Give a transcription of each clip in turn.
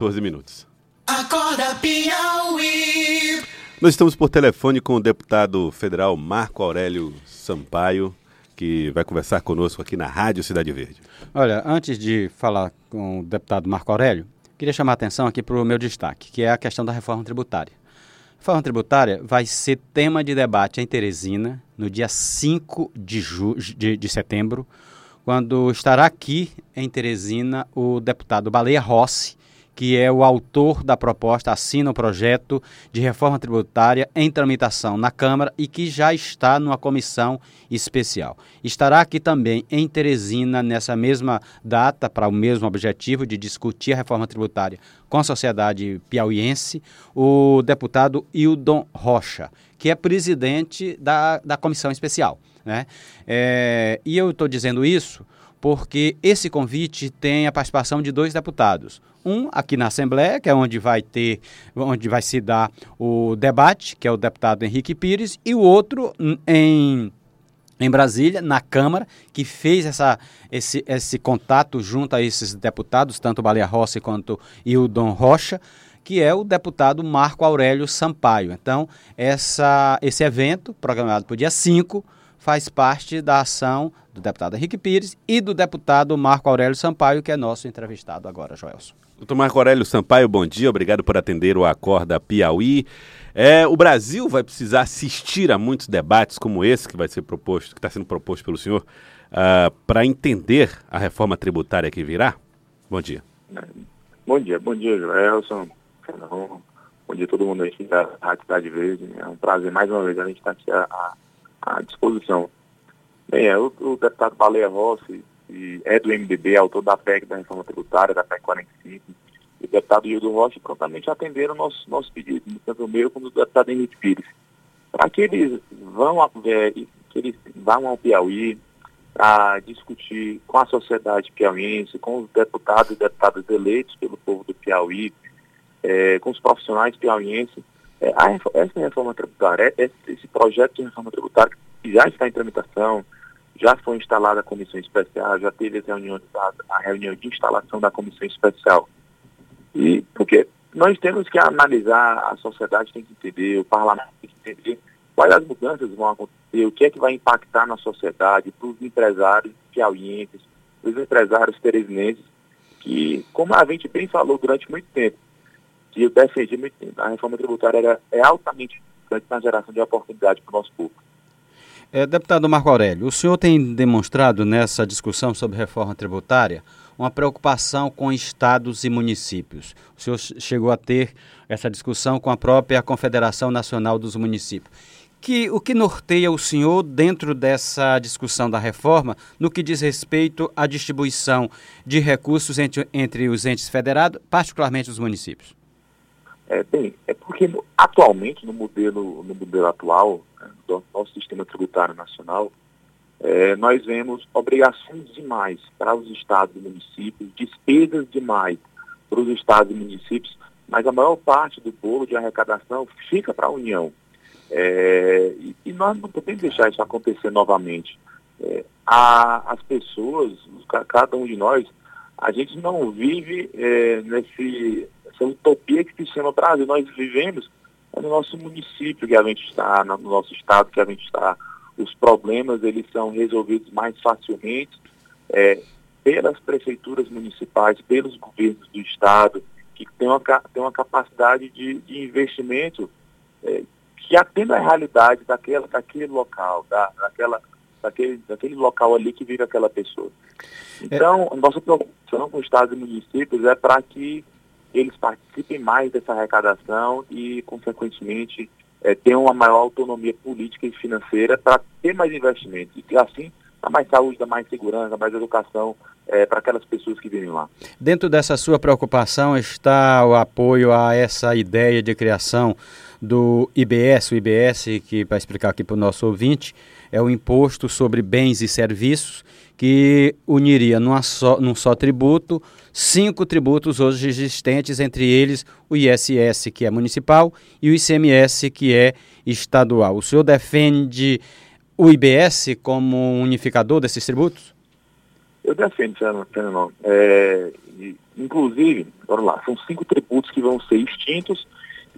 14 minutos. Acorda Piauí. Nós estamos por telefone com o deputado federal Marco Aurélio Sampaio, que vai conversar conosco aqui na Rádio Cidade Verde. Olha, antes de falar com o deputado Marco Aurélio, queria chamar a atenção aqui para o meu destaque, que é a questão da reforma tributária. A reforma tributária vai ser tema de debate em Teresina no dia 5 de, de, de setembro, quando estará aqui em Teresina o deputado Baleia Rossi, que é o autor da proposta, assina o projeto de reforma tributária em tramitação na Câmara e que já está numa comissão especial. Estará aqui também em Teresina, nessa mesma data, para o mesmo objetivo de discutir a reforma tributária com a sociedade piauiense, o deputado Hildon Rocha, que é presidente da, da comissão especial. Né? É, e eu estou dizendo isso porque esse convite tem a participação de dois deputados. Um aqui na Assembleia, que é onde vai ter, onde vai se dar o debate, que é o deputado Henrique Pires, e o outro em em Brasília, na Câmara, que fez essa, esse, esse contato junto a esses deputados, tanto Baleia Rossi quanto Hildon Rocha, que é o deputado Marco Aurélio Sampaio. Então, essa, esse evento, programado para o dia 5, faz parte da ação do deputado Henrique Pires e do deputado Marco Aurélio Sampaio, que é nosso entrevistado agora, Joelson. Doutor Marco Aurélio Sampaio, bom dia, obrigado por atender o Acorda Piauí. É, o Brasil vai precisar assistir a muitos debates como esse que vai ser proposto, que está sendo proposto pelo senhor, uh, ah, para entender a reforma tributária que virá? Bom dia. Bom dia, bom dia, Joelson. Bom dia a todo mundo aqui da Rádio Cidade Verde. É um prazer mais uma vez a gente estar tá aqui a à disposição. Bem, é, o, o deputado Baleia Rossi é do MDB, autor da PEC da reforma tributária, da PEC 45, e o deputado Hildo Rocha prontamente atenderam o nosso, nosso pedido, tanto o meu como o deputado Henrique Pires, para que eles vão é, que eles vão ao Piauí a discutir com a sociedade piauiense, com os deputados e deputadas eleitos pelo povo do Piauí, é, com os profissionais piauienses, é, a, essa reforma tributária, esse, esse projeto de reforma tributária já está em tramitação, já foi instalada a comissão especial, já teve a, a reunião de instalação da comissão especial. E porque nós temos que analisar, a sociedade tem que entender, o parlamento tem que entender quais as mudanças vão acontecer, o que é que vai impactar na sociedade, para os empresários piauienses, para os empresários teresinenses, que, como a gente bem falou durante muito tempo, que eu defendi muito tempo. A reforma tributária era, é altamente importante na geração de oportunidade para o nosso povo. É, deputado Marco Aurélio, o senhor tem demonstrado nessa discussão sobre reforma tributária uma preocupação com estados e municípios. O senhor chegou a ter essa discussão com a própria Confederação Nacional dos Municípios. Que, o que norteia o senhor dentro dessa discussão da reforma no que diz respeito à distribuição de recursos entre, entre os entes federados, particularmente os municípios? É, bem, é porque atualmente, no modelo, no modelo atual né, do nosso sistema tributário nacional, é, nós vemos obrigações demais para os estados e municípios, despesas demais para os estados e municípios, mas a maior parte do bolo de arrecadação fica para a União. É, e, e, nós não podemos deixar isso acontecer novamente. É, a, as pessoas, cada um de nós, a gente não vive é, nesse, essa utopia que se chama Brasil. Nós vivemos no nosso município que a gente está, no nosso estado que a gente está. Os problemas eles são resolvidos mais facilmente é, pelas prefeituras municipais, pelos governos do estado, que têm uma, tem uma capacidade de, de investimento é, que atenda à realidade daquela, daquele local, da, daquela, daquele, daquele local ali que vive aquela pessoa. Então, a nossa preocupação com estados e municípios é para que eles participem mais dessa arrecadação e, consequentemente, é, tenham uma maior autonomia política e financeira para ter mais investimentos. E assim, dá mais saúde, dá mais segurança, dá mais educação é, para aquelas pessoas que vivem lá. Dentro dessa sua preocupação está o apoio a essa ideia de criação do IBS, o IBS, que para explicar aqui para o nosso ouvinte, é o Imposto sobre Bens e Serviços, que uniria numa só, num só tributo cinco tributos hoje existentes, entre eles o ISS, que é municipal, e o ICMS, que é estadual. O senhor defende o IBS como unificador desses tributos? Eu defendo, Fernando. É, inclusive, vamos lá, são cinco tributos que vão ser extintos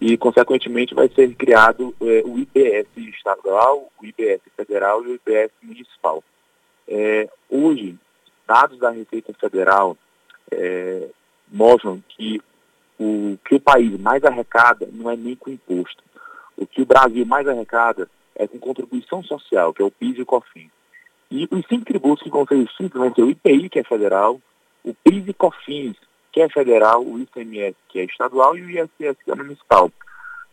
e, consequentemente, vai ser criado é, o IBS estadual, o IBS federal e o IBS municipal. É, hoje, dados da Receita Federal é, mostram que o que o país mais arrecada não é nem com imposto. O que o Brasil mais arrecada é com contribuição social, que é o PIS e o COFINS. E os cinco tributos que vão ser vão ser o IPI, que é federal, o PIS e COFINS, que é federal, o ICMS, que é estadual, e o ISS, que é municipal.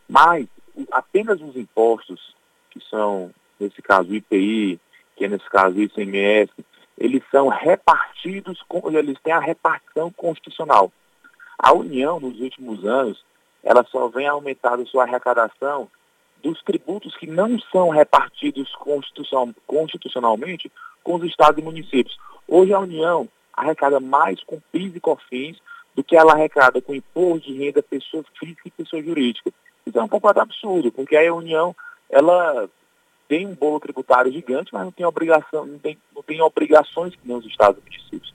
Mas apenas os impostos, que são, nesse caso, o IPI, que é nesse caso o ICMS, eles são repartidos, eles têm a repartição constitucional. A União, nos últimos anos, ela só vem aumentando sua arrecadação dos tributos que não são repartidos constitucional, constitucionalmente com os estados e municípios. Hoje a União arrecada mais com PIS e COFINS do que ela arrecada com imposto de renda pessoa física e pessoa jurídica. Isso é um pouco absurdo, porque a União, ela tem um bolo tributário gigante, mas não tem obrigação, não tem, não tem obrigações que nem os estados e municípios.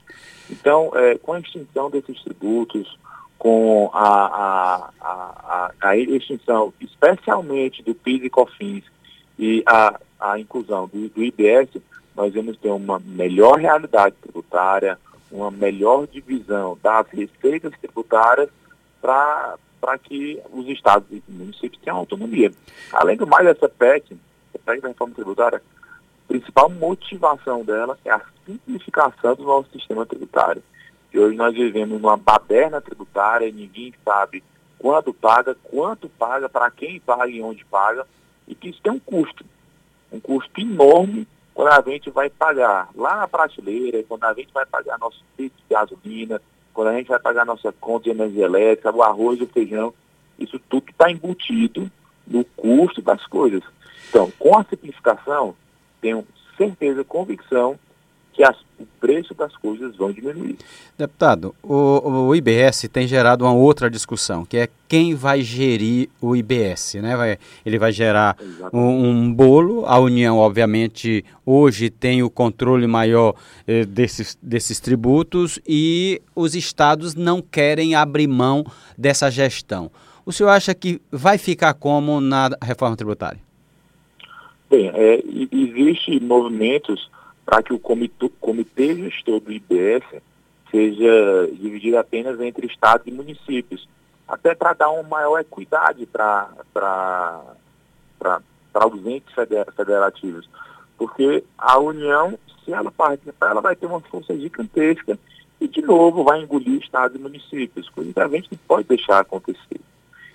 Então, é, com a extinção desses tributos, com a, a, a, a, extinção, especialmente do PIS e COFINS e a, a inclusão do, do IBS, nós vamos ter uma melhor realidade tributária, uma melhor divisão das receitas tributárias para que os estados e municípios tenham autonomia. Além do mais, essa PEC, a PEC da reforma tributária, a principal motivação dela é a simplificação do nosso sistema tributário. E hoje nós vivemos numa baderna tributária, ninguém sabe quando paga, quanto paga, para quem paga e onde paga, e que isso tem um custo, um custo enorme quando a gente vai pagar lá na prateleira, quando a gente vai pagar nosso preço de gasolina, quando a gente vai pagar nossa conta de energia elétrica, o arroz, o feijão, isso tudo está embutido no custo das coisas. Então, com a simplificação, tenho certeza, convicção que as, o preço das coisas vão diminuir. Deputado, o, o, IBS tem gerado uma outra discussão, que é quem vai gerir o IBS, né? Vai, ele vai gerar um, um, bolo, a União, obviamente, hoje tem o controle maior eh, desses, desses tributos e os estados não querem abrir mão dessa gestão. O senhor acha que vai ficar como na reforma tributária? Bem, é, existe movimentos para que o comitê, comitê gestor do IBS seja dividido apenas entre estados e municípios, até para dar uma maior equidade para os entes federativos. Porque a União, se ela participar, ela vai ter uma força gigantesca e, de novo, vai engolir estados e municípios, coisa que a gente não pode deixar acontecer.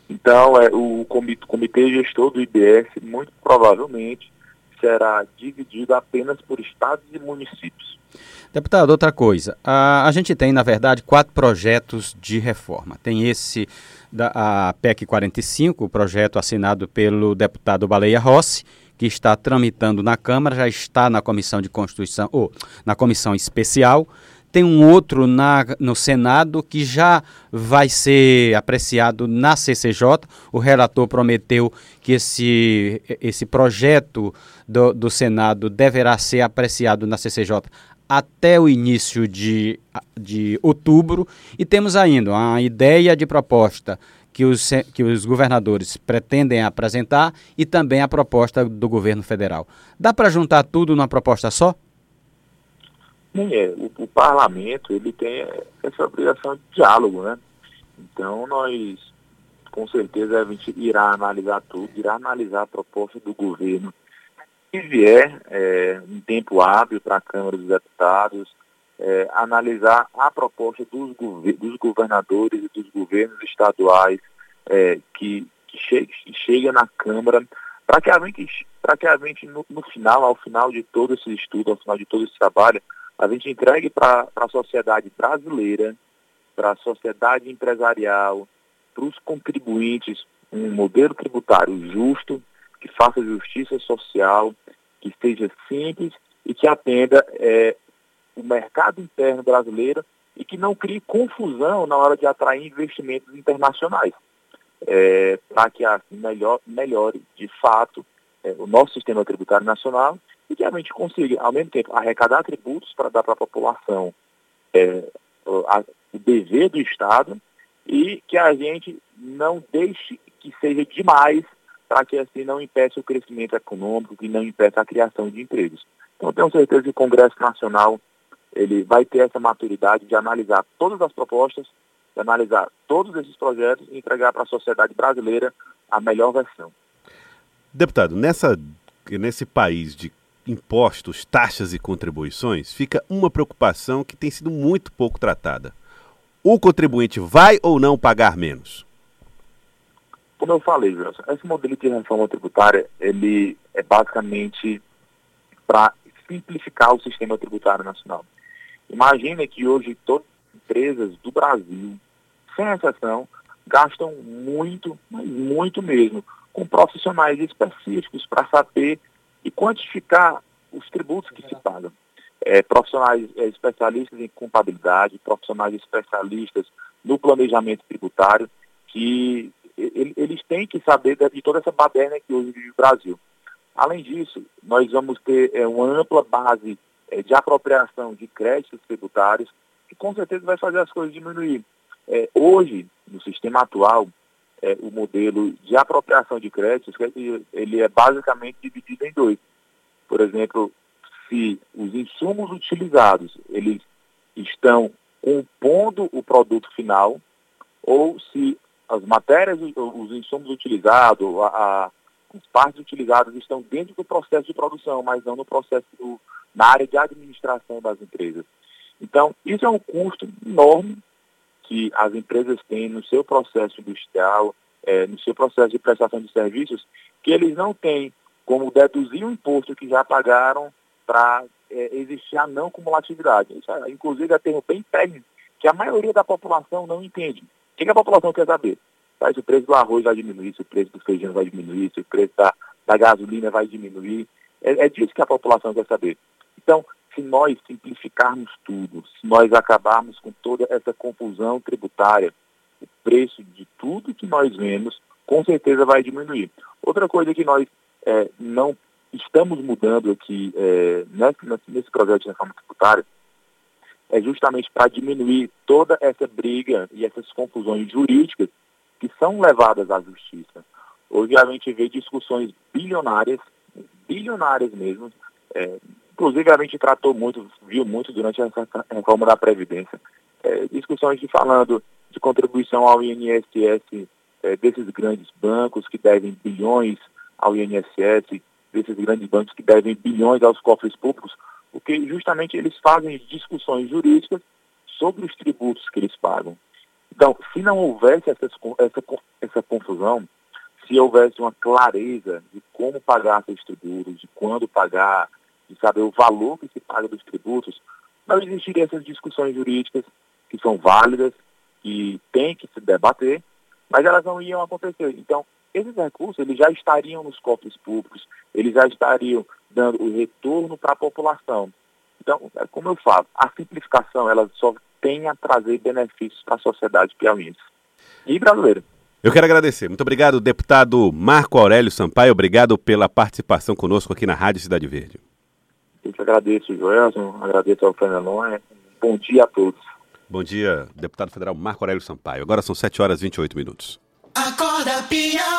Então, é, o comitê, comitê gestor do IBS, muito provavelmente, será dividido apenas por estados e municípios. Deputado, outra coisa. A, a gente tem, na verdade, quatro projetos de reforma. Tem esse da PEC 45, o projeto assinado pelo deputado Baleia Rossi, que está tramitando na Câmara, já está na Comissão de Constituição, ou na Comissão Especial. Tem um outro na, no Senado que já vai ser apreciado na CCJ. O relator prometeu que esse, esse projeto do, do Senado deverá ser apreciado na CCJ até o início de, de outubro. E temos ainda uma ideia de proposta que os, que os governadores pretendem apresentar e também a proposta do governo federal. Dá para juntar tudo numa proposta só? Nem é. O, o, parlamento ele tem essa obrigação de diálogo, né? Então nós com certeza a gente irá analisar tudo, irá analisar a proposta do governo. Se vier é, em tempo hábil para a Câmara dos Deputados, é, analisar a proposta dos, dos, governadores e dos governos estaduais é, que, que, chegue, que chega na Câmara, para que a gente, que a gente no, no, final, ao final de todo esse estudo, ao final de todo esse trabalho, a gente entregue para a sociedade brasileira, para a sociedade empresarial, para os contribuintes, um modelo tributário justo, que faça justiça social, que seja simples e que atenda é, o mercado interno brasileiro e que não crie confusão na hora de atrair investimentos internacionais, é, para que assim melhor, melhore de fato é, o nosso sistema tributário nacional e que a gente consiga, ao mesmo tempo, arrecadar tributos para dar para a população é, a, o dever do Estado e que a gente não deixe que seja demais para que assim não impeça o crescimento econômico, que não impeça a criação de empregos. Então, tenho certeza que o Congresso Nacional ele vai ter essa maturidade de analisar todas as propostas, de analisar todos esses projetos e entregar para a sociedade brasileira a melhor versão. Deputado, nessa, nesse país de impostos, taxas e contribuições, fica uma preocupação que tem sido muito pouco tratada. O contribuinte vai ou não pagar menos? Como eu falei, Wilson, esse modelo de reforma tributária, ele é basicamente para simplificar o sistema tributário nacional. Imagina que hoje todas as empresas do Brasil, sem exceção, gastam muito, mas muito mesmo, com profissionais específicos para saber e quantificar os tributos que se pagam. É, profissionais é, especialistas em contabilidade, profissionais especialistas no planejamento tributário, que eles têm que saber de toda essa baderna que hoje vive o Brasil. Além disso, nós vamos ter é, uma ampla base é, de apropriação de créditos tributários, que com certeza vai fazer as coisas diminuir. É, hoje, no sistema atual, é, o modelo de apropriação de créditos, ele é basicamente dividido em dois. Por exemplo, se os insumos utilizados, eles estão compondo o produto final, ou se as matérias, os insumos utilizados, a, a, as partes utilizadas estão dentro do processo de produção, mas não no processo do, na área de administração das empresas. Então, isso é um custo enorme que as empresas têm no seu processo industrial, é, no seu processo de prestação de serviços, que eles não têm como deduzir o imposto que já pagaram para é, existir a não cumulatividade. Isso, é, inclusive, é termo bem técnico que a maioria da população não entende. O que, a população quer saber? Se o preço do arroz vai diminuir, se o preço do feijão vai diminuir, se o preço da, da gasolina vai diminuir. É, é disso que a população quer saber. Então, se nós simplificarmos tudo, se nós acabarmos com toda essa confusão tributária, o preço de tudo que nós vemos, com certeza vai diminuir. Outra coisa que nós é, não estamos mudando aqui é, nesse, nesse projeto de reforma tributária é justamente para diminuir toda essa briga e essas confusões jurídicas que são levadas à justiça. Hoje a gente vê discussões bilionárias, bilionárias mesmo, é, inclusive a gente tratou muito, viu muito durante a reforma da Previdência, é, discussões de falando de contribuição ao INSS é, desses grandes bancos que devem bilhões ao INSS, desses grandes bancos que devem bilhões aos cofres públicos, porque justamente eles fazem discussões jurídicas sobre os tributos que eles pagam. Então, se não houvesse essa, essa, confusão, se houvesse uma clareza de como pagar seus tributos, de quando pagar, de saber o valor que se paga dos tributos, não existiriam essas discussões jurídicas que são válidas, que têm que se debater, mas elas não iam acontecer. Então, esses recursos eles já estariam nos cofres públicos, eles já estariam dando o retorno para a população. Então, é como eu falo, a simplificação ela só tem a trazer benefícios para a sociedade piauiense e brasileira. Eu quero agradecer. Muito obrigado, deputado Marco Aurélio Sampaio. Obrigado pela participação conosco aqui na Rádio Cidade Verde. Eu te agradeço, Joelson. Agradeço ao Fernando. Bom dia a todos. Bom dia, deputado federal Marco Aurélio Sampaio. Agora são 7 horas e 28 minutos. Acorda, Piau.